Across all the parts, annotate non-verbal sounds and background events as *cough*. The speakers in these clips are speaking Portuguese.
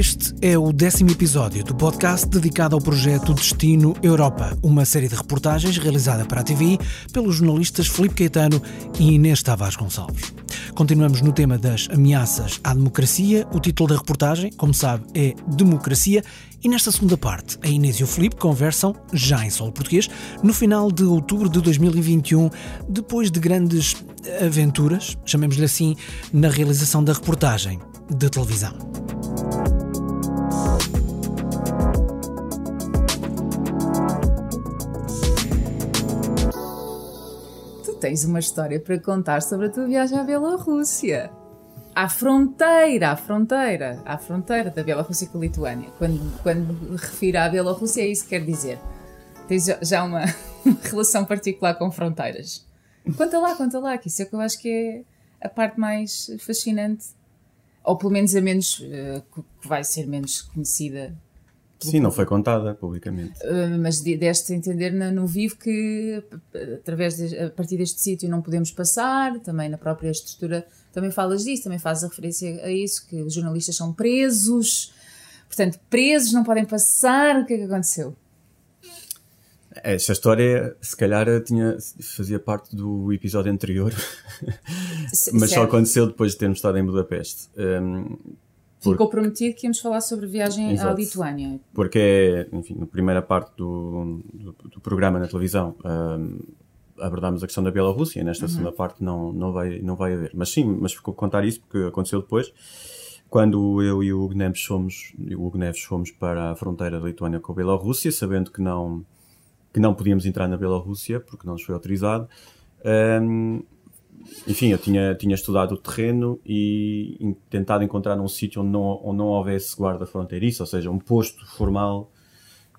Este é o décimo episódio do podcast dedicado ao projeto Destino Europa, uma série de reportagens realizada para a TV pelos jornalistas Felipe Caetano e Inês Tavares Gonçalves. Continuamos no tema das ameaças à democracia. O título da reportagem, como sabe, é Democracia. E nesta segunda parte, a Inês e o Felipe conversam, já em solo português, no final de outubro de 2021, depois de grandes aventuras, chamemos-lhe assim, na realização da reportagem de televisão. Tens uma história para contar sobre a tua viagem à Bielorrússia. À fronteira, à fronteira, à fronteira da Bielorrússia com a Lituânia. Quando, quando refiro à Bielorrússia, é isso que quer dizer. Tens já *laughs* uma, relação particular com fronteiras. Conta lá, conta lá, que isso é que eu acho que é a parte mais fascinante. Ou pelo menos a menos, eh, que vai ser menos conhecida Sim, não foi contada publicamente. Uh, mas deste a entender no, no vivo que através de, a partir deste sítio não podemos passar, também na própria estrutura também falas disso, também fazes a referência a isso, que os jornalistas são presos, portanto, presos não podem passar, o que é que aconteceu? Esta história, se calhar, tinha, fazia parte do episódio anterior, *laughs* mas só aconteceu depois de termos estado em Budapeste. Um, porque, Ficou prometido que íamos falar sobre viagem exato, à Lituânia. Porque é, enfim, na primeira parte do, do, do programa na televisão um, abordámos a questão da Bielorrússia, nesta uhum. segunda parte não, não, vai, não vai haver. Mas sim, mas ficou contar isso porque aconteceu depois. Quando eu e o Hugo Neves fomos, o Hugo Neves fomos para a fronteira da Lituânia com a Bielorrússia, sabendo que não, que não podíamos entrar na Bielorrússia porque não nos foi autorizado, um, enfim, eu tinha, tinha estudado o terreno e tentado encontrar um sítio onde não, onde não houvesse guarda fronteiriça, ou seja, um posto formal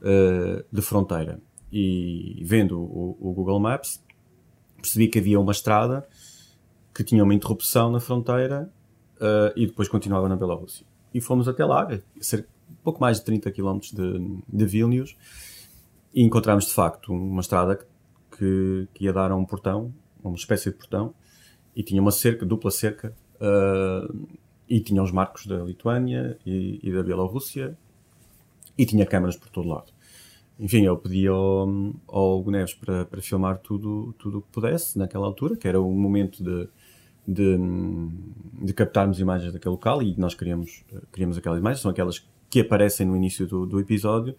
uh, de fronteira. E vendo o, o, Google Maps, percebi que havia uma estrada que tinha uma interrupção na fronteira uh, e depois continuava na Bielorrússia. E fomos até lá, cerca, pouco mais de 30 km de, de Vilnius, e encontramos de facto uma estrada que, que ia dar a um portão, uma espécie de portão, e tinha uma cerca, dupla cerca, uh, e tinha os marcos da Lituânia e, e, da Bielorrússia, e tinha câmaras por todo lado. Enfim, eu pedi ao, ao Hugo Neves para, para filmar tudo tudo o que pudesse naquela altura, que era o momento de, de, de, captarmos imagens daquele local e nós queríamos, queríamos aquelas imagens, são aquelas que aparecem no início do, do episódio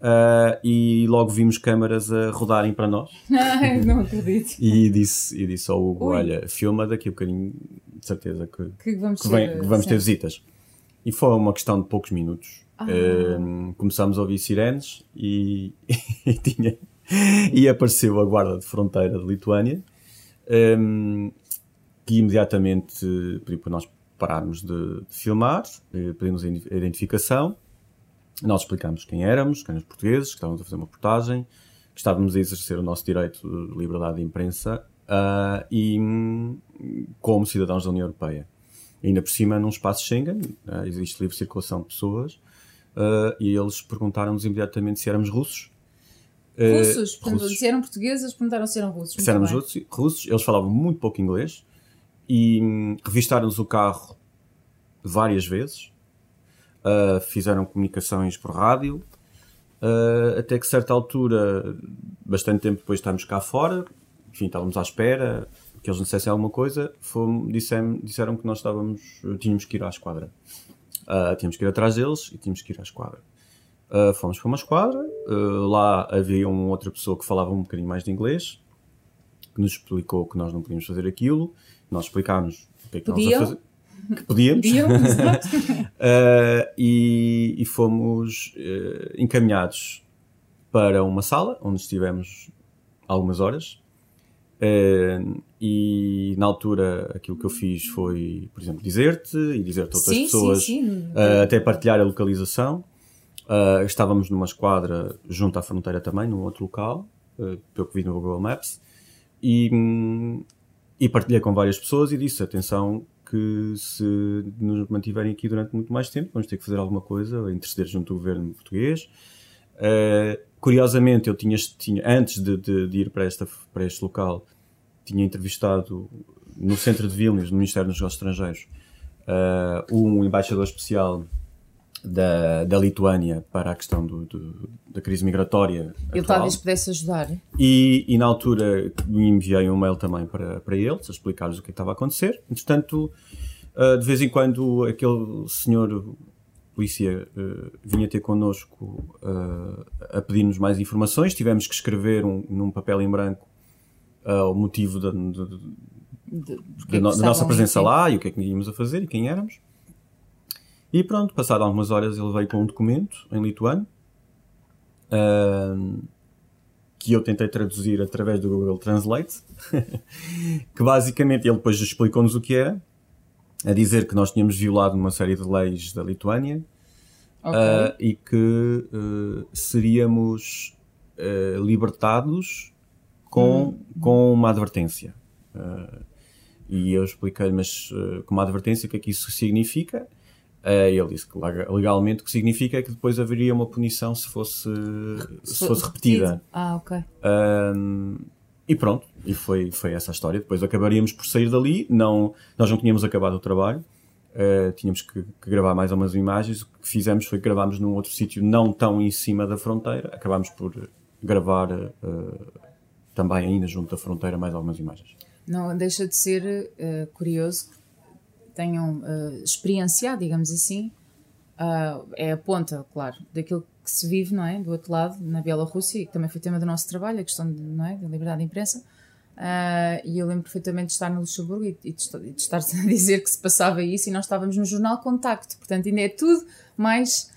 Uh, e logo vimos câmaras a rodarem para nós. *laughs* Ai, não acredito. e, disse, e disse ao Hugo: Ui. Olha, filma daqui a bocadinho, de certeza que, que vamos, que vem, que vamos ter visitas. E foi uma questão de poucos minutos. Ah. Uh, começámos a ouvir sirenes e, *laughs* e, tinha, e apareceu a guarda de fronteira de Lituânia, um, que imediatamente pediu para nós pararmos de, de filmar, eh, pedimos a identificação nós explicámos quem éramos, que éramos portugueses, que estávamos a fazer uma portagem, que estávamos a exercer o nosso direito de liberdade de imprensa uh, e como cidadãos da União Europeia. E ainda por cima, num espaço Schengen, uh, existe livre circulação de pessoas, uh, e eles perguntaram-nos imediatamente se éramos russos. Russos? russos. Se eram portugueses, perguntaram se eram russos. Se éramos russos, russos, eles falavam muito pouco inglês e hum, revistaram-nos o carro várias vezes uh, fizeram comunicações por rádio, uh, até que certa altura, bastante tempo depois estamos cá fora, enfim, estávamos à espera que eles nos dissessem alguma coisa, fomos, disseram, disseram que nós estávamos, tínhamos que ir à esquadra. Uh, tínhamos que ir atrás deles e tínhamos que ir à esquadra. Uh, fomos para uma esquadra, uh, lá havia uma outra pessoa que falava um bocadinho mais de inglês, que nos explicou que nós não podíamos fazer aquilo, nós explicámos o que é que nós a fazer que podíamos. uh, *laughs* e, e, fomos uh, encaminhados para uma sala onde estivemos algumas horas. Uh, e na altura aquilo que eu fiz foi, por exemplo, dizer-te e dizer-te a outras sim, pessoas, sim, sim. até partilhar a localização. estávamos numa esquadra junto à fronteira também, num outro local, pelo que vi no Google Maps, e, hum, e partilhei com várias pessoas e disse: atenção, que se nos mantiverem aqui durante muito mais tempo, vamos ter que fazer alguma coisa, interceder junto ao governo português. Uh, curiosamente, eu tinha, tinha antes de, de, de, ir para, esta, para este local, tinha entrevistado no centro de Vilnius, no Ministério dos Negócios Estrangeiros, uh, um embaixador especial da, da Lituânia para a questão do, do, da crise migratória. Ele atual. talvez pudesse ajudar. E, e na altura me enviei um mail também para, para eles, a explicar-lhes o que estava a acontecer. Entretanto, uh, de vez em quando aquele senhor polícia uh, vinha ter connosco uh, a pedir-nos mais informações. Tivemos que escrever um, num papel em branco o motivo da, de, da, é da nossa presença lá e o que é que íamos a fazer e quem éramos. E pronto, passado algumas horas ele veio com um documento em lituano uh, que eu tentei traduzir através do Google Translate, *laughs* que basicamente ele depois explicou-nos o que era, a dizer que nós tínhamos violado uma série de leis da Lituânia okay. uh, e que uh, seríamos libertados com, hum. com uma advertência. e eu expliquei-lhe, mas com uma advertência, o que é que isso significa? Uh, ele disse que legalmente o que significa é que depois haveria uma punição se fosse, se, se fosse repetida. Ah, ok. e pronto, e foi, foi essa a história. Depois acabaríamos por sair dali. Não, nós não tínhamos acabado o trabalho, uh, tínhamos que, que, gravar mais umas imagens. O que fizemos foi que gravámos num outro sítio não tão em cima da fronteira. Acabámos por gravar uh, também ainda junto da fronteira mais algumas imagens. Não deixa de ser curioso tenham uh, experienciado, digamos assim, uh, é a ponta, claro, daquilo que se vive, não é? Do outro lado, na Bielorrússia, que também foi tema do nosso trabalho, a questão de, não é? da liberdade de imprensa. Uh, e eu lembro perfeitamente de estar no Luxemburgo e, e, de, de, estar *laughs* a dizer que se passava isso e nós estávamos no jornal Contacto, portanto, ainda é tudo mais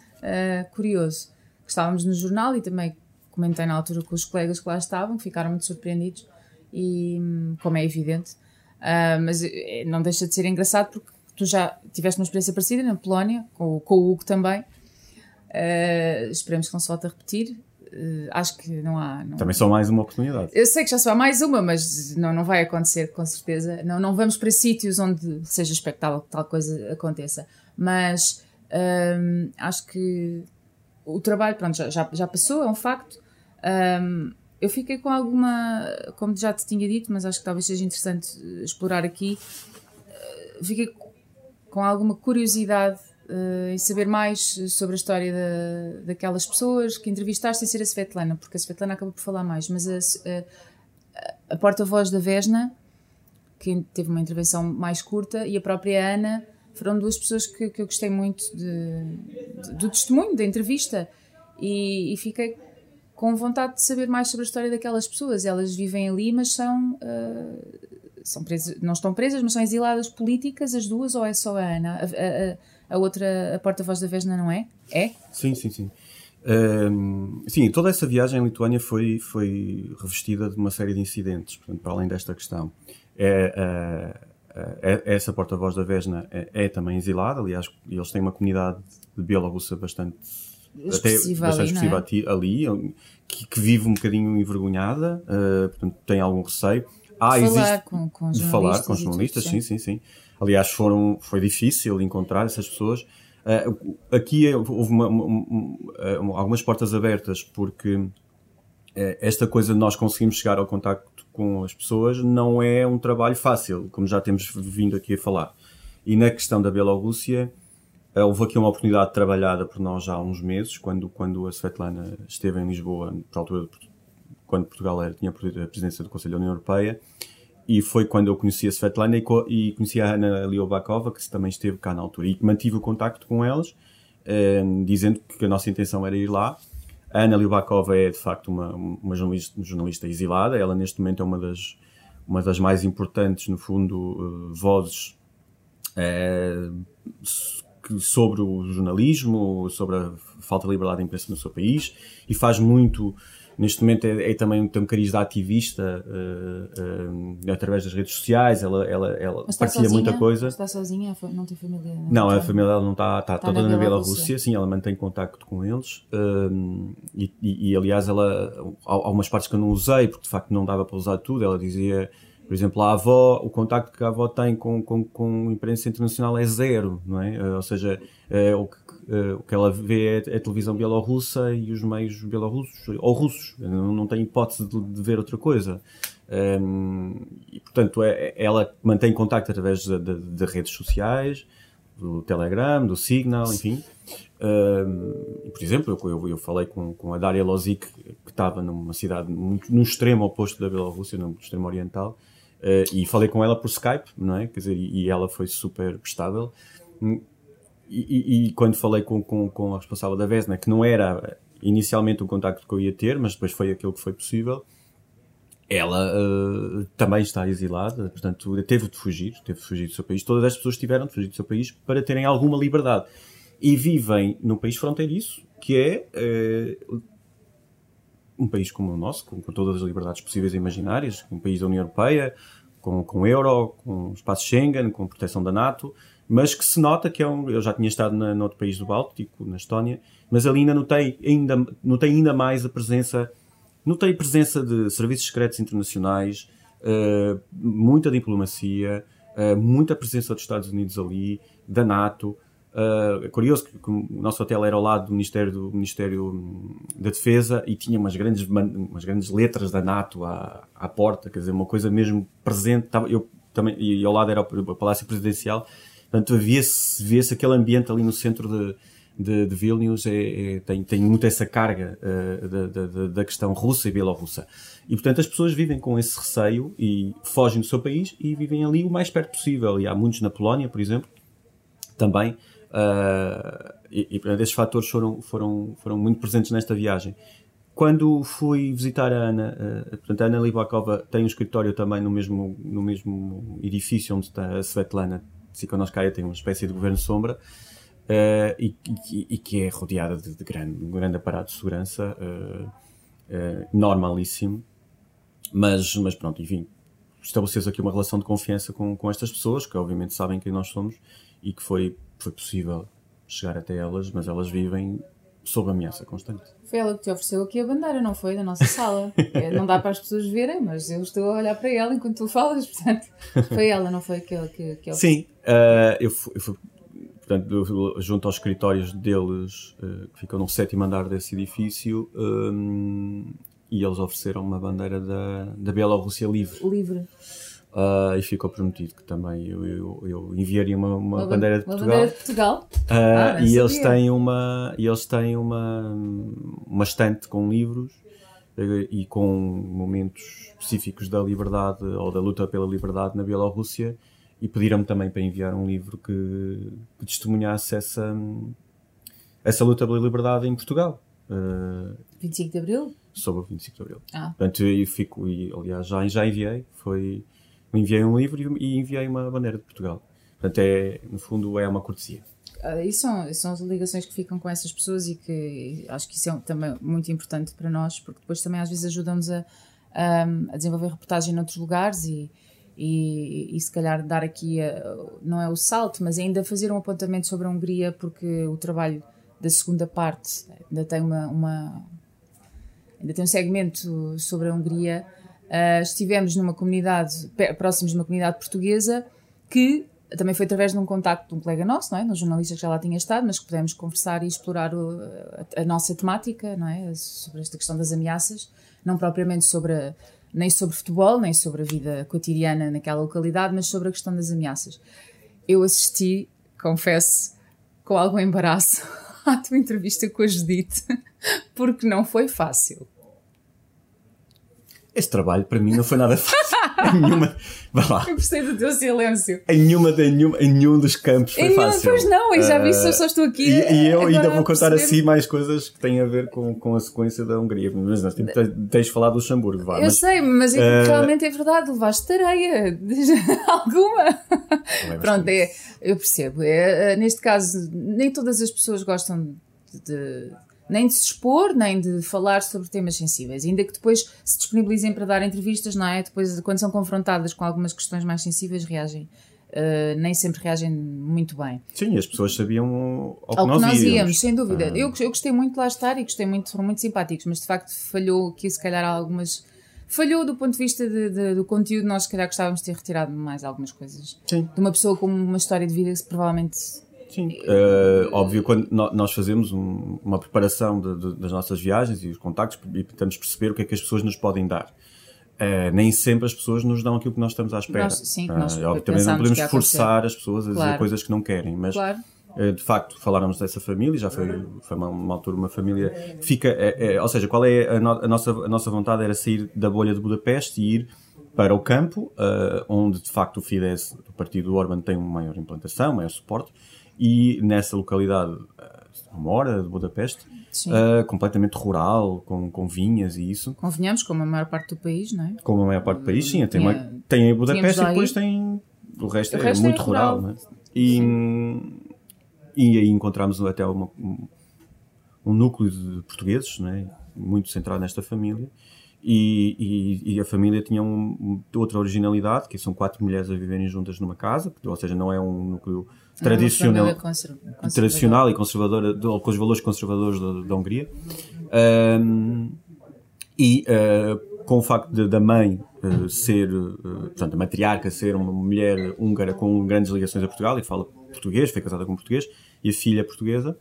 curioso. Estávamos no jornal e também comentei na altura com os colegas que lá estavam, que ficaram muito surpreendidos, e hum, como é evidente, Uh, mas eh, não deixa de ser engraçado porque tu já tiveste uma experiência parecida na Polónia, com, com o Hugo também. Uh, esperemos que não se volte a repetir. Uh, acho que não há. Não... Também só mais uma oportunidade. Eu sei que já só há mais uma, mas não, não vai acontecer com certeza. Não, não vamos para sítios onde seja expectável que tal coisa aconteça. Mas acho que o trabalho, pronto, já, já, já passou, é um facto. Um, eu fiquei com alguma, como já te tinha dito, mas acho que talvez seja interessante eh, explorar aqui. Eh, fiquei com alguma curiosidade uh, em saber mais sobre a história da, daquelas pessoas que entrevistaste sem ser a Svetlana, porque a Svetlana acaba por falar mais, mas a, a, a porta-voz da Vesna, que teve uma intervenção mais curta, e a própria Ana foram duas pessoas que, que eu gostei muito de, de, do testemunho, da entrevista, e, e fiquei com vontade de saber mais sobre a história daquelas pessoas. Elas vivem ali, mas são. Uh, são presas, não estão presas, mas são exiladas políticas, as duas, ou é só a Ana? A, a, a outra, a porta-voz da Vesna, não é? É? Sim, sim, sim. Um, sim, toda essa viagem em Lituânia foi, foi revestida de uma série de incidentes, portanto, para além desta questão. É, é, é essa porta-voz da Vesna é, é, também exilada, aliás, eles têm uma comunidade de bielorrussa bastante expressiva até bastante ali, expressiva é? ali, que, que, vive um bocadinho envergonhada, uh, portanto tem algum receio. Ah, de falar existe, com, com de falar com jornalistas, sim, sim, sim. Aliás, foram, foi difícil encontrar essas pessoas. Uh, aqui houve uma, uma, uma, algumas portas abertas porque uh, esta coisa de nós conseguimos chegar ao contacto com as pessoas não é um trabalho fácil, como já temos vindo aqui a falar. E na questão da Bielorrússia, eh, houve aqui uma oportunidade trabalhada por nós já há uns meses, quando, quando a Svetlana esteve em Lisboa, por altura, quando Portugal era, tinha a presidência do Conselho da União Europeia, e foi quando eu conheci a Svetlana e, e conheci a Ana Liobakova, que também esteve cá na altura, e mantive o contacto com elas, eh, dizendo que a nossa intenção era ir lá. A Ana Liobakova é, de facto, uma, uma jornalista, jornalista, exilada, ela neste momento é uma das, uma das mais importantes, no fundo, uh, vozes uh, sobre o jornalismo, sobre a falta de liberdade de imprensa no seu país e faz muito. Neste momento é, é também tem um cariz de ativista uh, uh, através das redes sociais. Ela, ela, ela partilha sozinha? muita coisa. Está sozinha? Não tem família? Não, a família dela não está, está, está toda na Bielorrússia. Sim, ela mantém contacto com eles. Uh, e, e, e, aliás, ela, há, há umas partes que eu não usei porque de facto não dava para usar tudo. Ela dizia por exemplo, a avó, o contacto que a avó tem com, com, com a imprensa internacional é zero, não é? Eh, ou seja, é, o, que, é, o que ela vê é, é, a televisão bielorrussa e os meios bielorrussos, ou russos, não, não tem hipótese de, de ver outra coisa. Um, ehm, e, portanto, é, ela mantém contacto através de, de, de redes sociais, do Telegram, do Signal, enfim. Uh, por exemplo, eu, eu, eu, falei com, com a Daria Lozic, que estava numa cidade muito, no extremo oposto da Bielorrússia, no extremo oriental, uh, e falei com ela por Skype, não é? Quer dizer, e, e ela foi super prestável. E, e, e, quando falei com, com, com a responsável da Vesna, que não era inicialmente o contacto que eu ia ter, mas depois foi aquilo que foi possível, ela uh, também está exilada, portanto, teve de fugir, teve de fugir do seu país. Todas as pessoas tiveram de fugir do seu país para terem alguma liberdade. E vivem num país fronteiriço, que é uh, um país como o nosso, com, com, todas as liberdades possíveis e imaginárias, um país da União Europeia, com, com euro, com espaço Schengen, com proteção da NATO, mas que se nota que é um. Eu já tinha estado na, no outro país do Báltico, na Estónia, mas ali ainda notei ainda, notei ainda mais a presença Notei presença de serviços secretos internacionais, uh, muita diplomacia, uh, muita presença dos Estados Unidos ali, da NATO. Uh, é curioso que, que, o nosso hotel era ao lado do Ministério, do Ministério da Defesa e tinha umas grandes, umas grandes letras da NATO à, à porta, quer dizer, uma coisa mesmo presente. Tava, eu, também, e ao lado era o Palácio Presidencial, portanto havia-se via aquele ambiente ali no centro de, de, de Vilnius é, é, tem, tem muito essa carga uh, da, da, da, questão russa e bielorrussa. E, portanto, as pessoas vivem com esse receio e fogem do seu país e vivem ali o mais perto possível. E há muitos na Polónia, por exemplo, também. Uh, e, e, portanto, esses fatores foram, foram, foram muito presentes nesta viagem. Quando fui visitar a Ana, uh, portanto, a Ana Libakova tem um escritório também no mesmo, no mesmo edifício onde está a Svetlana Tsikhanouskaya, tem uma espécie de governo sombra uh, e, e, e, que é rodeada de, de grande, um grande aparato de segurança normalíssimo. Mas, mas pronto, enfim, estabeleceu-se aqui uma relação de confiança com, com estas pessoas, que obviamente sabem quem nós somos e que foi, foi possível chegar até elas, mas elas vivem sob ameaça constante. Foi ela que te ofereceu aqui a bandeira, não foi? Da nossa sala. *laughs* É, não dá para as pessoas verem, mas eu estou a olhar para ela enquanto tu falas, portanto, foi ela, não foi aquela que, que Sim, uh, eu, fui, eu fui portanto, junto aos escritórios deles, uh, que ficam no sétimo andar desse edifício, um, e eles ofereceram uma bandeira da, da Bielorrússia livre. Livre. Uh, e ficou prometido que também eu, eu, eu enviaria uma, uma, uma bandeira de Portugal. Bandeira de Portugal? Uh, ah, e, eles têm uma, e eles têm uma, uma estante com livros e com momentos específicos da liberdade ou da luta pela liberdade na Bielorrússia e pediram-me também para enviar um livro que, que testemunhasse essa, essa luta pela liberdade em Portugal. Uh, 25 de Abril? Sobre o 25 de Abril. Ah. Portanto, eu fico, e, aliás, já, já enviei, foi, enviei um livro e, enviei uma bandeira de Portugal. Portanto, é, no fundo, é uma cortesia. E são, são as ligações que ficam com essas pessoas e que acho que isso é também muito importante para nós, porque depois também às vezes ajudam-nos a, a, a desenvolver reportagem noutros lugares e, e, e se calhar dar aqui, a, não é o salto, mas ainda fazer um apontamento sobre a Hungria, porque o trabalho da segunda parte ainda tem uma, uma ainda tem um segmento sobre a Hungria. Uh, estivemos numa comunidade, próximos de uma comunidade portuguesa, que também foi através de um contacto de um colega nosso, não é? Um jornalista que já lá tinha estado, mas que pudemos conversar e explorar o, a, a, nossa temática, não é? Sobre esta questão das ameaças, não propriamente sobre a, nem sobre futebol, nem sobre a vida cotidiana naquela localidade, mas sobre a questão das ameaças. Eu assisti, confesso, com algum embaraço *laughs* à tua entrevista com a Judite, porque não foi fácil. Este trabalho para mim não foi nada fácil. em nenhuma. *laughs* Vá lá. Eu gostei do teu silêncio. Em, nenhuma, em, nenhum, em nenhum dos campos foi em fácil. Pois não, e já vi uh, só estou aqui. E, e eu ainda vou contar assim mais coisas que têm a ver com, com a sequência da Hungria. Mas nós temos, tens falado do Luxemburgo, vá. Eu mas, sei, mas uh, realmente é verdade, levaste tareia. *laughs* Alguma. É Pronto, é, eu percebo. É, neste caso, nem todas as pessoas gostam de nem de se expor, nem de falar sobre temas sensíveis. Ainda que depois se disponibilizem para dar entrevistas, não é? Depois, quando são confrontadas com algumas questões mais sensíveis, reagem. Uh, nem sempre reagem muito bem. Sim, as pessoas sabiam ao que, ao nós, que nós íamos, íamos sem dúvida. Uh... Eu, eu gostei muito de lá estar e gostei muito, foram muito simpáticos, mas de facto falhou aqui, se calhar, algumas. Falhou do ponto de vista de, de, do conteúdo, nós se calhar gostávamos de ter retirado mais algumas coisas. Sim. De uma pessoa com uma história de vida que provavelmente Sim. Uh, óbvio, quando nós fazemos um, uma preparação de, de, das nossas viagens e os contactos e tentamos perceber o que é que as pessoas nos podem dar. Uh, nem sempre as pessoas nos dão aquilo que nós estamos à espera. Nós, sim, nós uh, também não podemos forçar as pessoas a dizer claro. coisas que não querem, mas claro. uh, de facto faláramos dessa família, já foi, foi uma, uma altura uma família fica, é, é, ou seja, qual é a, no, a, nossa, a nossa vontade era sair da bolha de Budapeste e ir para o campo, onde de facto o Fidesz, o partido do Orban, tem uma maior implantação, maior suporte, e nessa localidade, uma hora de Budapeste, uh, completamente rural, com, com vinhas e isso. Convenhamos, como a maior parte do país, não é? Como a maior parte do país, sim. Tem, uma, tem a Budapeste e depois tem. O resto, o é, resto muito é rural, rural. É? E, e aí encontramos até uma, um, núcleo de portugueses, né? muito centrado nesta família. E, e, e, a família tinha um, outra originalidade, que são quatro mulheres a viverem juntas numa casa, ou seja, não é um núcleo tradicional, é tradicional e conservadora, com os valores conservadores da, da Hungria. Um, e uh, com o facto de, da mãe uh, ser, uh, portanto, a matriarca ser uma mulher húngara com grandes ligações a Portugal e que fala português, foi casada com português, e a filha portuguesa.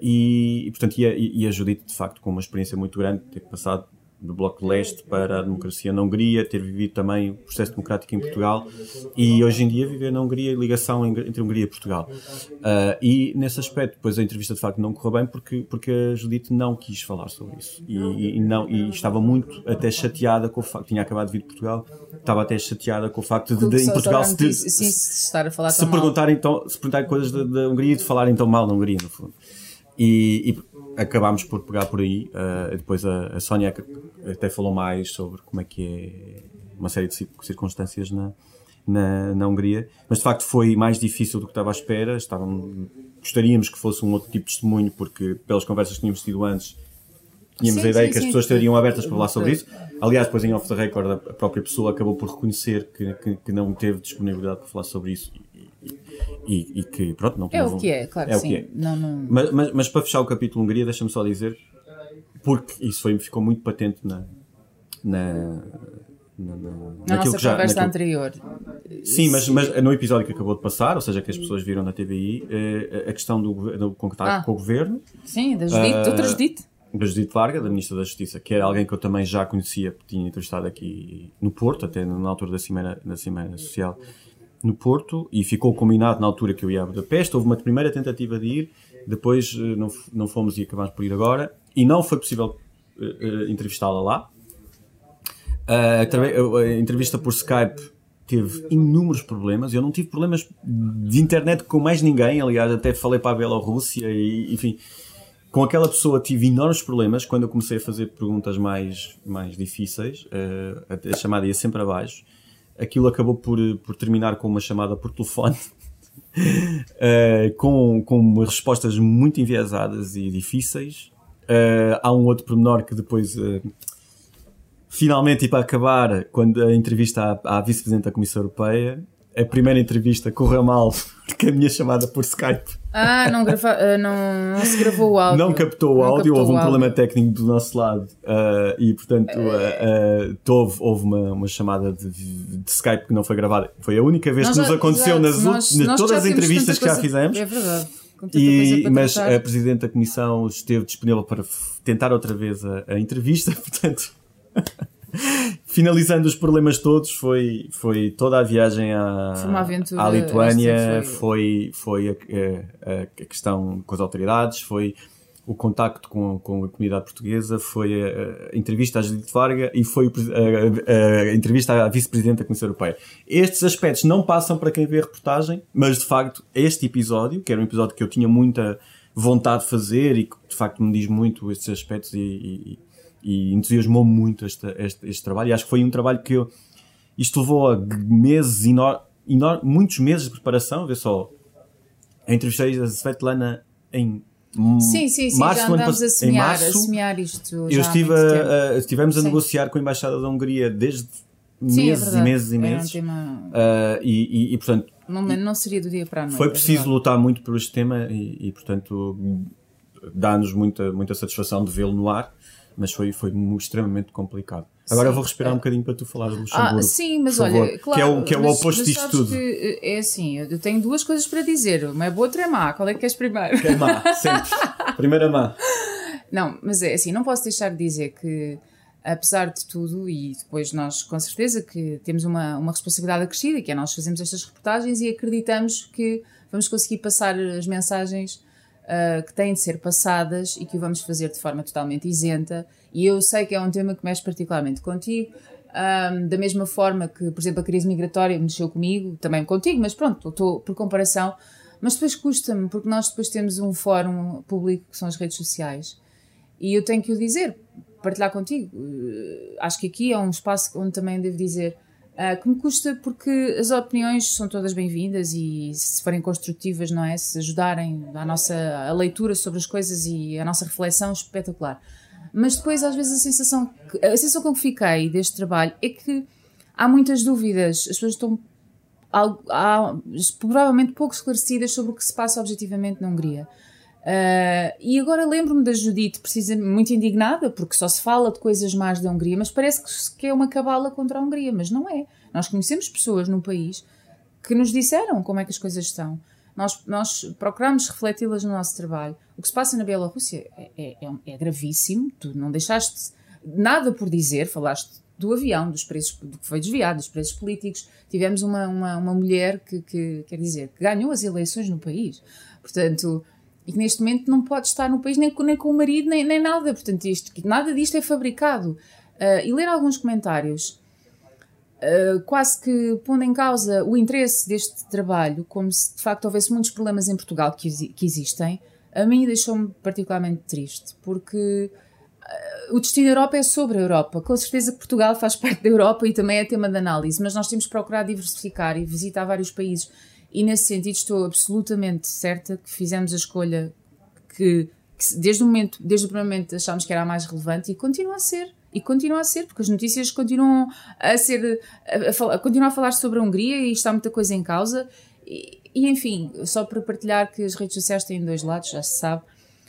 e, e, portanto, e a, e a Judite, de facto, com uma experiência muito grande, ter passado do Bloco de Leste para a democracia na Hungria, ter vivido também o processo democrático em Portugal e hoje em dia viver na Hungria, ligação entre Hungria e Portugal. Uh, e nesse aspecto, depois a entrevista de facto não correu bem porque, porque a Judite não quis falar sobre isso e, e, não, e estava muito até chateada com o facto, tinha acabado de vir de Portugal, estava até chateada com o facto de, de em Portugal se, sim, se, estar a falar se perguntar então, se perguntar coisas da Hungria e de falar então mal na Hungria, no fundo. E, e, acabámos por pegar por aí. Uh, depois a, a Sónia até falou mais sobre como é que é uma série de circunstâncias na, na, na, Hungria, mas de facto foi mais difícil do que estava à espera. Estavam, gostaríamos que fosse um outro tipo de testemunho, porque pelas conversas que tínhamos tido antes, tínhamos sim, a ideia sim, que as pessoas estariam abertas para falar sobre isso. Aliás, depois em off the record, a própria pessoa acabou por reconhecer que, que, que não teve disponibilidade para falar sobre isso e, e, que, pronto, não É o que é, claro é sim. Que é. Não, não... Mas, mas, mas, para fechar o capítulo Hungria, deixa-me só dizer, porque isso foi, ficou muito patente na. na na, na, na nossa já, conversa naquilo... anterior. Sim, mas, mas no episódio que acabou de passar, ou seja, que as pessoas viram na TVI, eh, a questão do, do contacto ah, com o governo. Sim, da Judite, uh, outra Judite. Da Judite Varga, da Ministra da Justiça, que era alguém que eu também já conhecia, porque tinha entrevistado aqui no Porto, até na altura da Cimeira, da Cimeira Social no Porto e ficou combinado na altura que eu ia a Budapeste. Houve uma primeira tentativa de ir, depois eh, não, não fomos e acabámos por ir agora e não foi possível uh, uh, entrevistá-la lá. Uh, a entrevista por Skype teve inúmeros problemas. Eu não tive problemas de internet com mais ninguém. Aliás, até falei para a Bielorrússia e, enfim, com aquela pessoa tive enormes problemas quando eu comecei a fazer perguntas mais, mais difíceis. a chamada ia sempre abaixo aquilo acabou por, por terminar com uma chamada por telefone. uh, *laughs* com, com respostas muito enviesadas e difíceis. Uh, há um outro pormenor que depois, uh, finalmente, e para acabar, quando a entrevista à, à Vice-Presidente da Comissão Europeia, a primeira entrevista correu mal, *laughs* porque a minha chamada por Skype ah, não, grava, uh, não, não, se gravou o áudio. Não captou o áudio, houve um áudio. problema técnico do nosso lado uh, e, portanto, uh, houve, houve uma, uma chamada de, de, Skype que não foi gravada. Foi a única vez nós que nos aconteceu nas, nós, nas nós todas as entrevistas que já fizemos. É verdade. E, mas a Presidente da Comissão esteve disponível para tentar outra vez a, a entrevista, *laughs* portanto. Finalizando os problemas todos, foi, foi toda a viagem à, à Lituânia, foi, foi a, a, a, questão com as autoridades, foi o contacto com, com a comunidade portuguesa, foi a, a entrevista à Judite Varga e foi a, entrevista à Vice-Presidente da Comissão Europeia. Estes aspectos não passam para quem vê a reportagem, mas de facto este episódio, que era um episódio que eu tinha muita vontade de fazer e que de facto me diz muito estes aspectos e, e e entusiasmou muito este, este, este, trabalho. E acho que foi um trabalho que eu, isto levou a meses, inor, inor, muitos meses de preparação. Vê só, a entrevistei a Svetlana em Sim, sim, sim, março, já andámos a semear, março, a semear isto. Eu estive a, a, estivemos a sim. negociar com a Embaixada da Hungria desde sim, meses é e meses e meses. Um tema... uh, e, e, e, portanto. Não, não seria do dia para a noite. Foi é preciso é lutar muito por este tema e, e portanto, dá-nos muita, muita satisfação de vê-lo no ar mas foi, foi extremamente complicado. Agora eu vou respirar um bocadinho para tu falares do Luxemburgo. Ah, sim, mas olha, claro, que é o, que é o oposto disto tudo. Eh, é assim, eu tenho duas coisas para dizer. Uma é boa, outra é má. Qual é que queres primeiro? Que é má, *laughs* sempre. Primeira má. Não, mas é assim, não posso deixar de dizer que apesar de tudo, e depois nós com certeza que temos uma, uma responsabilidade acrescida, que é nós fazemos estas reportagens e acreditamos que vamos conseguir passar as mensagens uh, que têm de ser passadas e que o vamos fazer de forma totalmente isenta. E eu sei que é um tema que mexe particularmente contigo, um, da mesma forma que, por exemplo, a crise migratória mexeu comigo, também contigo, mas pronto, estou por comparação. Mas depois custa-me, porque nós depois temos um fórum público que são as redes sociais. E eu tenho que o dizer, partilhar contigo. Uh, acho que aqui é um espaço onde também devo dizer uh, que me custa porque as opiniões são todas bem-vindas e se forem construtivas, não é? Se ajudarem a nossa a leitura sobre as coisas e a nossa reflexão, espetacular. Mas depois, às vezes, a sensação, que, a sensação com que fiquei deste trabalho é que há muitas dúvidas, as pessoas estão há, há, provavelmente pouco esclarecidas sobre o que se passa objetivamente na Hungria. Uh, e agora lembro-me da Judite, precisa, muito indignada, porque só se fala de coisas más da Hungria, mas parece que é uma cabala contra a Hungria, mas não é. Nós conhecemos pessoas no país que nos disseram como é que as coisas estão. Nós, nós procuramos refleti-las no nosso trabalho. O que se passa na Bielorrússia é, é, é, é gravíssimo. Tu não deixaste nada por dizer, falaste do avião, dos preços, do que foi desviado, dos preços políticos. Tivemos uma, uma, uma mulher que, que, quer dizer, que ganhou as eleições no país. Portanto, e que neste momento não pode estar no país nem com, nem com o marido, nem, nem nada. Portanto, isto, nada disto é fabricado. Uh, e ler alguns comentários eh, quase que pondo em causa o interesse deste trabalho, como se de facto houvesse muitos problemas em Portugal que, que existem, a mim deixou-me particularmente triste, porque uh, o destino da Europa é sobre a Europa. Com certeza que Portugal faz *laughs* parte da Europa e também é tema de análise, mas nós temos que procurar diversificar e visitar vários países. E nesse sentido estou absolutamente certa que fizemos a escolha que, que desde o momento, desde o primeiro momento achámos que era a mais relevante e continua a ser e continua a ser, porque as notícias continuam a ser a, a, a continuar a falar sobre a Hungria e está muita coisa em causa. E, e, enfim, só para partilhar que as redes sociais têm dois lados, já se sabe,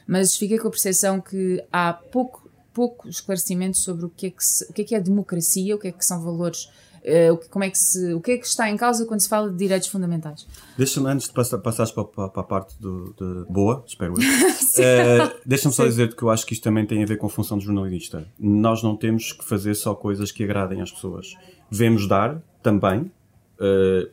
mas fiquei com a percepção que há pouco, pouco esclarecimento sobre o que, é que se, o que é que é democracia, o que é que são valores Uh, como é que se, o que é que está em causa quando se fala de direitos fundamentais? Deixa-me, antes de passar, passares para, para, para, a parte do, de boa, espero eu, uh, *laughs* deixa-me só dizer que eu acho que isto também tem a ver com a função de jornalista. Nós não temos que fazer só coisas que agradem às pessoas. Devemos dar também. Uh,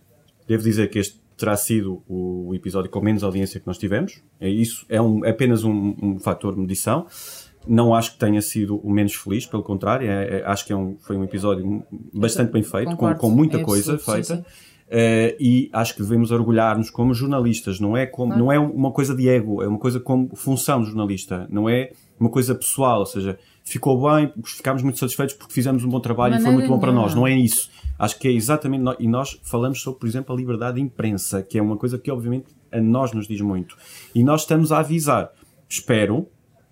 devo dizer que este terá sido o episódio com menos audiência que nós tivemos. É isso, é, um, é apenas um, um fator de medição. Não acho que tenha sido o menos feliz, pelo contrário, é, é, acho que é um, foi um episódio bastante bem feito, com, com, muita é coisa feita. Sim, sim. Uh, e acho que devemos orgulhar-nos como jornalistas, não é, como, não é uma coisa de ego, é uma coisa como função de jornalista, não é uma coisa pessoal, ou seja, ficou bem, ficámos muito satisfeitos porque fizemos um bom trabalho e foi muito bom para nós, não é isso. Acho que é exatamente, e nós falamos sobre, por exemplo, a liberdade de imprensa, que é uma coisa que obviamente a nós nos diz muito. E nós estamos a avisar, espero,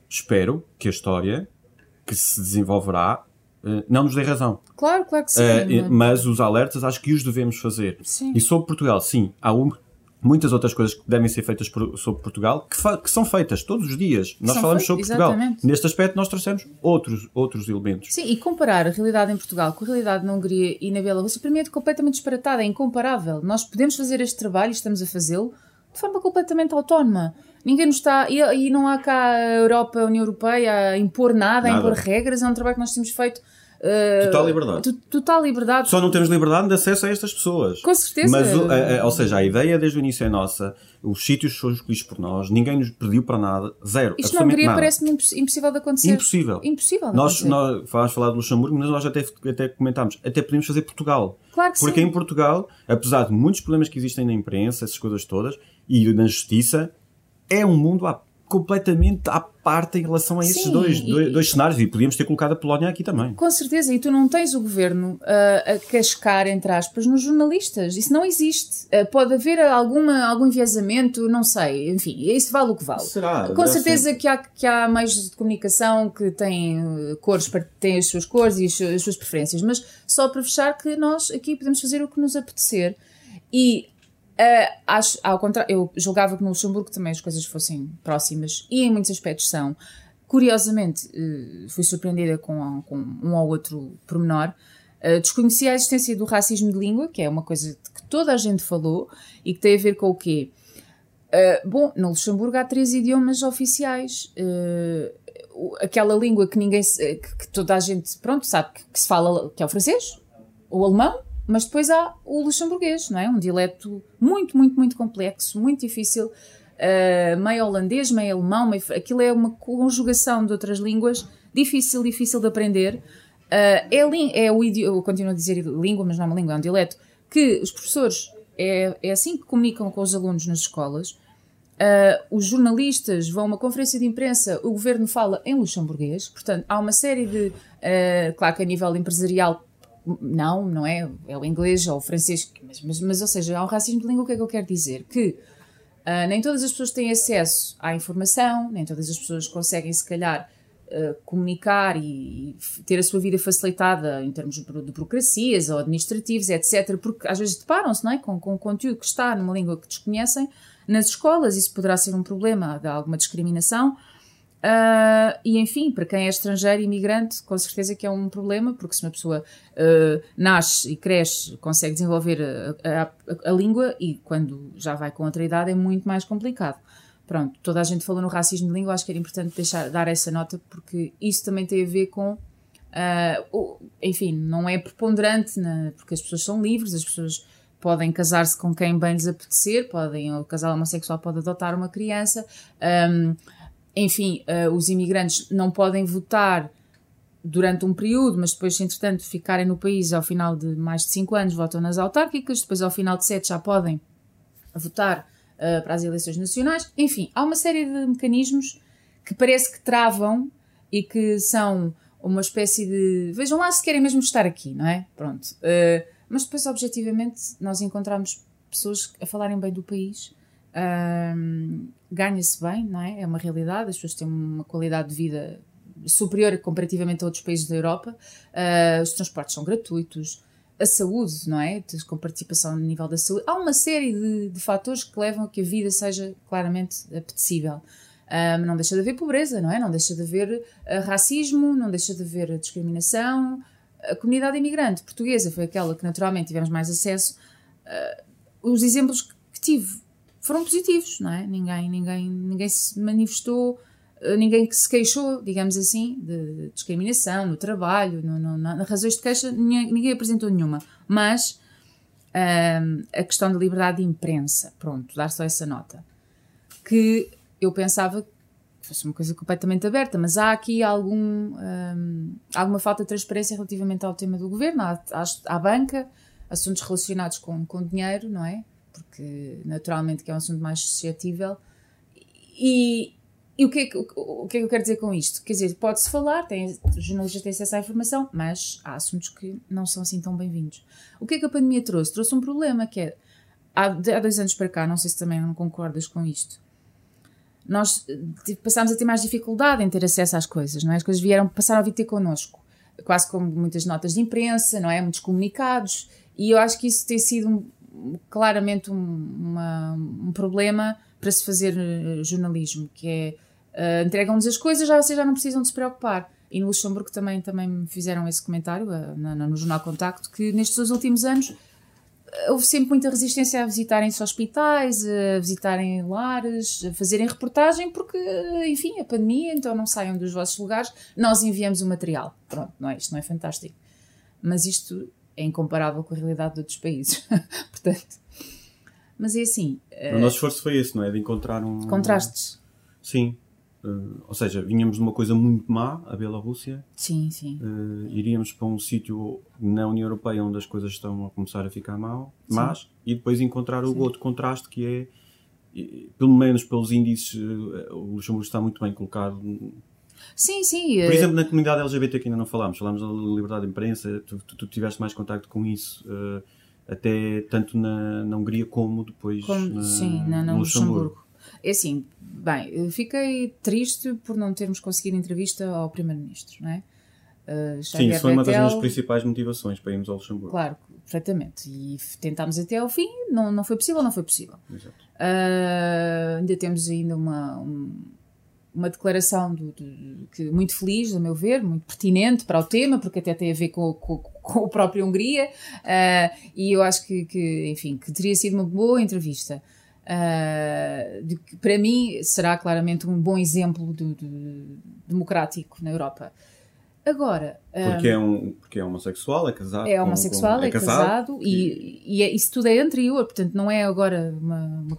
espero que a história que se desenvolverá uh, não nos dê razão. Claro, claro que sim. Uh, mas os alertas acho que os devemos fazer. Sim. E sobre Portugal, sim, há um, muitas outras coisas que devem ser feitas por, sobre Portugal que, que, são feitas todos os dias. Nós são falamos sobre Portugal. Exatamente. Neste aspecto, nós trouxemos outros, outros elementos. Sim, e comparar a realidade em Portugal com a realidade na Hungria e na Bielorrússia, para mim é completamente disparatado, é incomparável. Nós podemos fazer este trabalho e estamos a fazê-lo de forma completamente autónoma. Ninguém nos está. E, e, não há cá a Europa, a União Europeia a impor nada, nada, a impor regras. É um trabalho que nós temos feito. Uh, total liberdade. total liberdade. Só não temos liberdade de acesso a estas pessoas. Com certeza. Mas, a, a, ou seja, a ideia desde o início é nossa, os sítios foram escolhidos por nós, ninguém nos pediu para nada, zero. Isto na Hungria parece-me impossível de acontecer. Impossível. Impossível nós. Nós, falar de Luxemburgo, mas nós até, até comentámos, até podemos fazer Portugal. Claro que Porque sim. em Portugal, apesar de muitos problemas que existem na imprensa, essas coisas todas, e na justiça, é um mundo à, completamente à parte em relação a esses Sim, dois, e, dois, dois, cenários. E podíamos ter colocado a Polónia aqui também. Com certeza, e tu não tens o governo uh, a cascar, entre aspas, nos jornalistas. Isso não existe. Uh, pode haver alguma, algum enviesamento, não sei. Enfim, isso vale o que vale. Será? Com certeza que há, que há meios de comunicação que têm uh, cores, têm as suas cores e as suas, as suas preferências, mas só para fechar que nós aqui podemos fazer o que nos apetecer. E Uh, acho, ao contrário, eu julgava que no Luxemburgo também as coisas fossem próximas e em muitos aspectos são. Curiosamente, uh, fui surpreendida com, com, um ou outro pormenor. Uh, desconhecia a existência do racismo de língua, que é uma coisa que toda a gente falou e que tem a ver com o quê? bom, no Luxemburgo há três idiomas oficiais. aquela língua que ninguém que, toda a gente pronto sabe que, se fala que é o francês o alemão mas depois há o luxemburguês não é um dialeto muito muito muito complexo muito difícil uh, meio holandês meio alemão meio, aquilo é uma conjugação de outras línguas difícil difícil de aprender uh, é, é o idioma continuo a dizer língua mas não é uma língua é um dialeto que os professores é, é assim que comunicam com os alunos nas escolas Uh, os jornalistas vão a uma conferência de imprensa, o governo fala em luxemburguês, portanto, há uma série de. Uh, claro que a nível empresarial, não, não é? É o inglês ou o francês, mas, mas, mas, ou seja, há um racismo de língua. O que é que eu quero dizer? Que uh, nem todas as pessoas têm acesso à informação, nem todas as pessoas conseguem, se calhar, comunicar e, e, ter a sua vida facilitada em termos de, de burocracias ou administrativos, etc., porque às vezes deparam-se não é? com, com conteúdo que está numa língua que desconhecem nas escolas, isso poderá ser um problema de alguma discriminação. Uh, e enfim, para quem é estrangeiro e imigrante, com certeza que é um problema, porque se uma pessoa uh, nasce e cresce, consegue desenvolver a, a, a, língua e quando já vai com outra idade é muito mais complicado. Pronto, toda a gente falou no racismo de língua, acho que era importante deixar, dar essa nota, porque isso também tem a ver com. Uh, enfim, não é preponderante, na, porque as pessoas são livres, as pessoas podem casar-se com quem bem lhes apetecer, podem, o casal homossexual pode adotar uma criança, um, enfim, uh, os imigrantes não podem votar durante um período, mas depois, entretanto ficarem no país ao final de mais de 5 anos, votam nas autárquicas, depois ao final de 7 já podem votar uh, para as eleições nacionais. Enfim, há uma série de mecanismos que parece que travam e que são uma espécie de. Vejam lá se querem mesmo estar aqui, não é? Pronto. Uh, mas depois, objetivamente, nós encontramos pessoas a falarem bem do país, um, ganha-se bem, não é? É uma realidade, as pessoas têm uma qualidade de vida superior comparativamente a outros países da Europa, uh, os transportes são gratuitos, a saúde, não é? Com participação no nível da saúde. Há uma série de, de fatores que levam a que a vida seja claramente apetecível. Um, não deixa de haver pobreza, não é? Não deixa de haver uh, racismo, não deixa de haver discriminação, a comunidade imigrante portuguesa foi aquela que naturalmente tivemos mais acesso. Uh, os exemplos que tive foram positivos, não é? Ninguém, ninguém, ninguém se manifestou, uh, ninguém que se queixou, digamos assim, de discriminação no trabalho, no, no, na, razões de queixa, ninguém, ninguém apresentou nenhuma. Mas uh, a questão da liberdade de imprensa, pronto, dar só essa nota, que eu pensava fosse uma coisa completamente aberta, mas há aqui algum, um, alguma falta de transparência relativamente ao tema do governo, à, à, à, banca, assuntos relacionados com, com dinheiro, não é? Porque naturalmente que é um assunto mais suscetível. E, e o, que é que, o, que é que eu quero dizer com isto? Quer dizer, pode-se falar, tem, os jornalistas têm acesso à informação, mas há assuntos que não são assim tão bem-vindos. O que é que a pandemia trouxe? Trouxe um problema que é, há, há dois anos para cá, não sei se também não concordas com isto, nós tipo, passámos a ter mais dificuldade em ter acesso às coisas, não é? As coisas vieram, passaram a vir ter connosco, quase como muitas notas de imprensa, não é? Muitos comunicados, e eu acho que isso tem sido claramente um, uma, um problema para se fazer uh, jornalismo, que é uh, entregam-nos as coisas, já vocês já não precisam de se preocupar. E no Luxemburgo também, também me fizeram esse comentário uh, no, Jornal Contacto, que nestes últimos anos houve sempre muita resistência a visitarem-se hospitais, a visitarem lares, a fazerem reportagem, porque, enfim, a pandemia, então não saiam dos vossos lugares, nós enviamos o material. Pronto, não é, isto não é fantástico. Mas isto é incomparável com a realidade de outros países. *laughs* Portanto, mas é assim. O nosso esforço foi esse, não é? De encontrar um. Contrastes. Sim, Uh, ou seja, vinhamos de uma coisa muito má, a Bielorrússia. Sim, sim. Uh, iríamos para um sítio na União Europeia onde as coisas estão a começar a ficar mal, mas e depois encontrar o sim. outro contraste que é, pelo menos pelos índices, uh, o Luxemburgo está muito bem colocado. Sim, sim. Por exemplo, na comunidade LGBT que ainda não falámos, falámos da liberdade de imprensa, tu, tu, tu tiveste mais contacto com isso até tanto na, na Hungria como depois como, na, sim, na, no Luxemburgo. Luxemburgo. É assim, bem, fiquei triste por não termos conseguido entrevista ao Primeiro-Ministro, não é? Uh, Sim, isso foi uma das minhas principais motivações para irmos ao Luxemburgo. Claro, perfeitamente. E tentámos até ao fim, não, não foi possível, não foi possível. Uh, ainda temos ainda uma, um, uma declaração do, do, que, muito feliz, a meu ver, muito pertinente para o tema, porque até tem a ver com, com, com a própria Hungria, uh, e eu acho que, que, enfim, que teria sido uma boa entrevista. Uh, de, para mim será claramente um bom exemplo de, de, democrático na Europa. Agora. Porque, um, é um, porque é homossexual, é casado. É homossexual, com, é, é, casado, casado e, e, é, isso tudo é anterior, portanto não é agora uma, uma,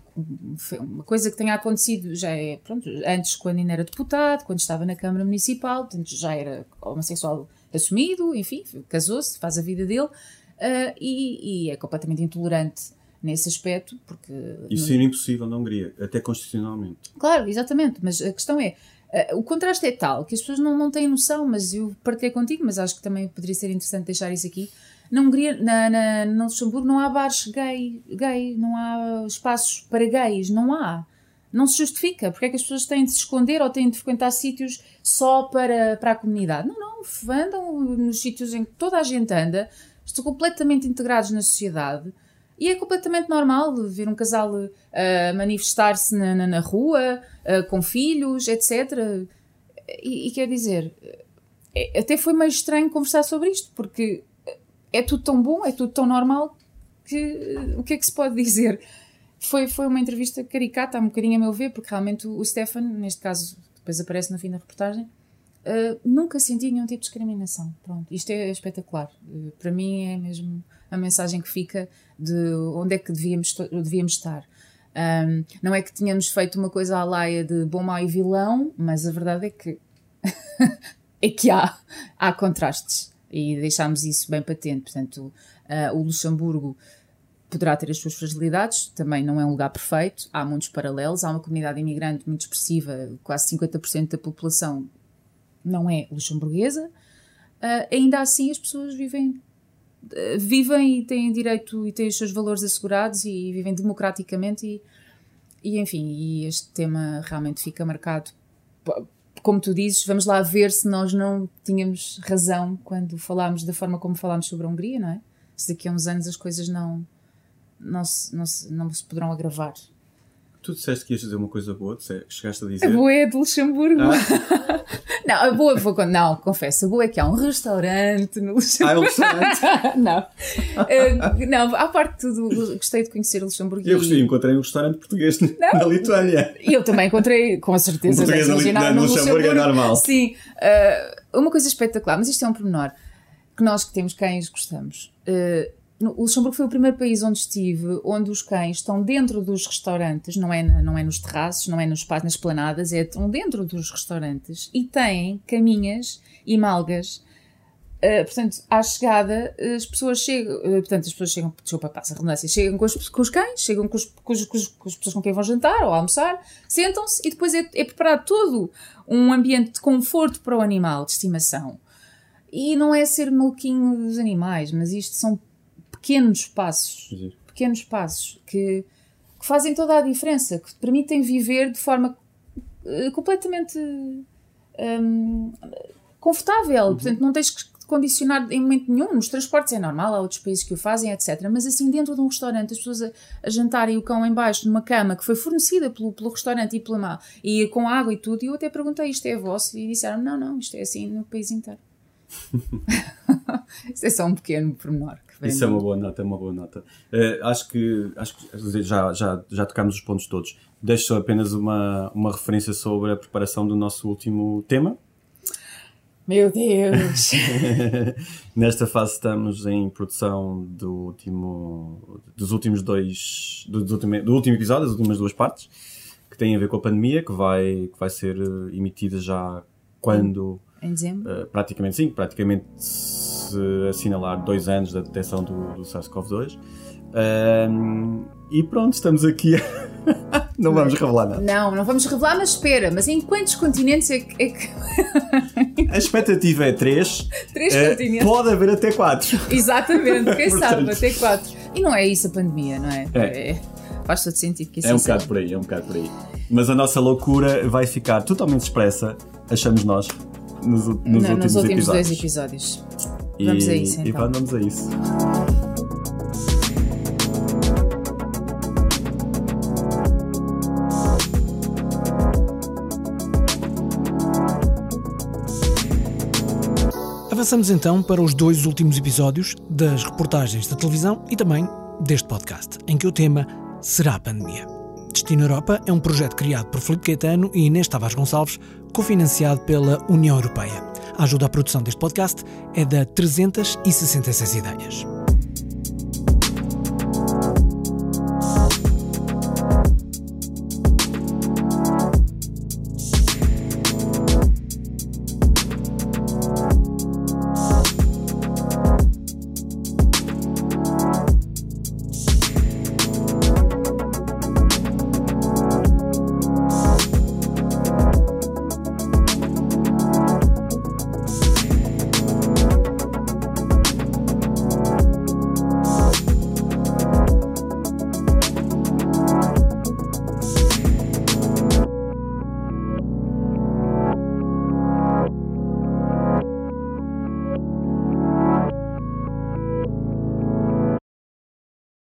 uma, coisa que tenha acontecido, já é, pronto, antes quando ainda era deputado, quando estava na Câmara Municipal, portanto já era homossexual assumido, enfim, casou-se, faz a vida dele uh, e, e, é completamente intolerante nesse aspecto, porque... Isso seria impossível na Hungria, até constitucionalmente. Claro, exatamente, mas a questão é, Uh, o contraste é tal que as pessoas não, não têm noção, mas eu partilhei contigo, mas acho que também poderia ser interessante deixar isso aqui. Na Hungria, na, na, no Luxemburgo, não há bares gay, gay, não há espaços para gays, não há. Não se justifica. Porque é que as pessoas têm de se esconder ou têm de frequentar sítios só para, para a comunidade? Não, não. Andam nos sítios em que toda a gente anda, estão completamente integrados na sociedade e é completamente normal ver um casal uh, manifestar-se na, na, na, rua, uh, com filhos, etc. E, e quer dizer, é, até foi meio estranho conversar sobre isto, porque é tudo tão bom, é tudo tão normal, que o que é que se pode dizer? Foi, foi uma entrevista caricata, um bocadinho a meu ver, porque realmente o, o Stefan, neste caso, depois aparece no fim da reportagem, uh, nunca senti nenhum tipo de discriminação. Pronto, isto é espetacular. Uh, para mim é mesmo a mensagem que fica de onde é que devíamos, devíamos estar. Um, não é que tínhamos feito uma coisa à laia de bom, mau e vilão, mas a verdade é que *laughs* é que há, há contrastes e deixámos isso bem patente. Portanto, uh, o Luxemburgo poderá ter as suas fragilidades, também não é um lugar perfeito, há muitos paralelos, há uma comunidade imigrante muito expressiva, quase 50% da população não é luxemburguesa. Uh, ainda assim, as pessoas vivem vivem e têm direito e têm os seus valores assegurados e vivem democraticamente e, e enfim, e este tema realmente fica marcado como tu dizes, vamos lá ver se nós não tínhamos razão quando falámos da forma como falámos sobre a Hungria, não é? Se daqui a uns anos as coisas não, não, se, não, se, não se poderão agravar. Tu disseste que ias dizer uma coisa boa, chegaste a dizer. A boa é de Luxemburgo. Ah. *laughs* não, a boa, vou, não, confesso, a boa é que há um restaurante no Luxemburgo. Ah, é um *laughs* não. Uh, não, à parte de tudo, gostei de conhecer Luxemburgo. Eu gostei, encontrei um restaurante português não. na Lituânia. Eu também encontrei, com certeza. Um português na Lituânia, no Luxemburgo, Luxemburgo é normal. Sim, uh, uma coisa espetacular, mas isto é um pormenor que nós que temos cães gostamos. Uh, o Luxemburgo foi o primeiro país onde estive, onde os cães estão dentro dos restaurantes, não é, não é nos terraços, não é nos espaços, nas planadas, é, estão dentro dos restaurantes e têm caminhas e malgas. Uh, portanto, à chegada, as pessoas chegam, uh, portanto, as pessoas chegam, desculpa, passa a redundância, chegam com os, com os cães, chegam com, os, com, os, com, as pessoas com quem vão jantar ou almoçar, sentam-se e depois é, é preparado todo um ambiente de conforto para o animal de estimação. E não é ser maluquinho dos animais, mas isto são pequenos passos, pequenos passos que, que, fazem toda a diferença, que te permitem viver de forma uh, completamente um, confortável. Uhum. Portanto, não tens que condicionar em momento nenhum. Nos transportes é normal, há outros países que o fazem, etc. Mas assim, dentro de um restaurante, as pessoas a, a jantarem o cão embaixo numa cama que foi fornecida pelo, pelo restaurante e pela má, e com água e tudo, e eu até perguntei, isto é vosso? E disseram, não, não, isto é assim no país inteiro. *laughs* *laughs* Isso é só um pequeno pormenor. Isso é uma boa nota, é uma boa nota. Uh, acho que, acho que já, já, já tocámos os pontos todos. Deixo só apenas uma, uma referência sobre a preparação do nosso último tema. Meu Deus! *laughs* Nesta fase estamos em produção do último, dos últimos dois, do, do, último, do último episódio, das últimas duas partes, que têm a ver com a pandemia, que vai, que vai ser eh, emitida já quando... Em dezembro? Uh, praticamente sim, praticamente assinalar dois anos da detecção do, do SARS-CoV-2. Um, e pronto, estamos aqui. *laughs* não vamos revelar nada. Não, não vamos revelar, mas espera, mas em quantos continentes é que. É que... A expectativa é três. Três uh, continentes. Pode haver até quatro. Exatamente, quem *laughs* sabe, até quatro. E não é isso a pandemia, não é? é. é faz todo sentido que isso É um bocado por aí, é um bocado por aí. Mas a nossa loucura vai ficar totalmente expressa, achamos nós, nos, nos não, últimos, nos últimos episódios. dois episódios. Vamos e, a isso então. E vamos a isso. Avançamos então para os dois últimos episódios das reportagens da televisão e também deste podcast, em que o tema será a pandemia. Destino Europa é um projeto criado por Filipe Caetano e Inês Tavares Gonçalves, cofinanciado pela União Europeia. A ajuda à produção deste podcast é da 366 Ideias.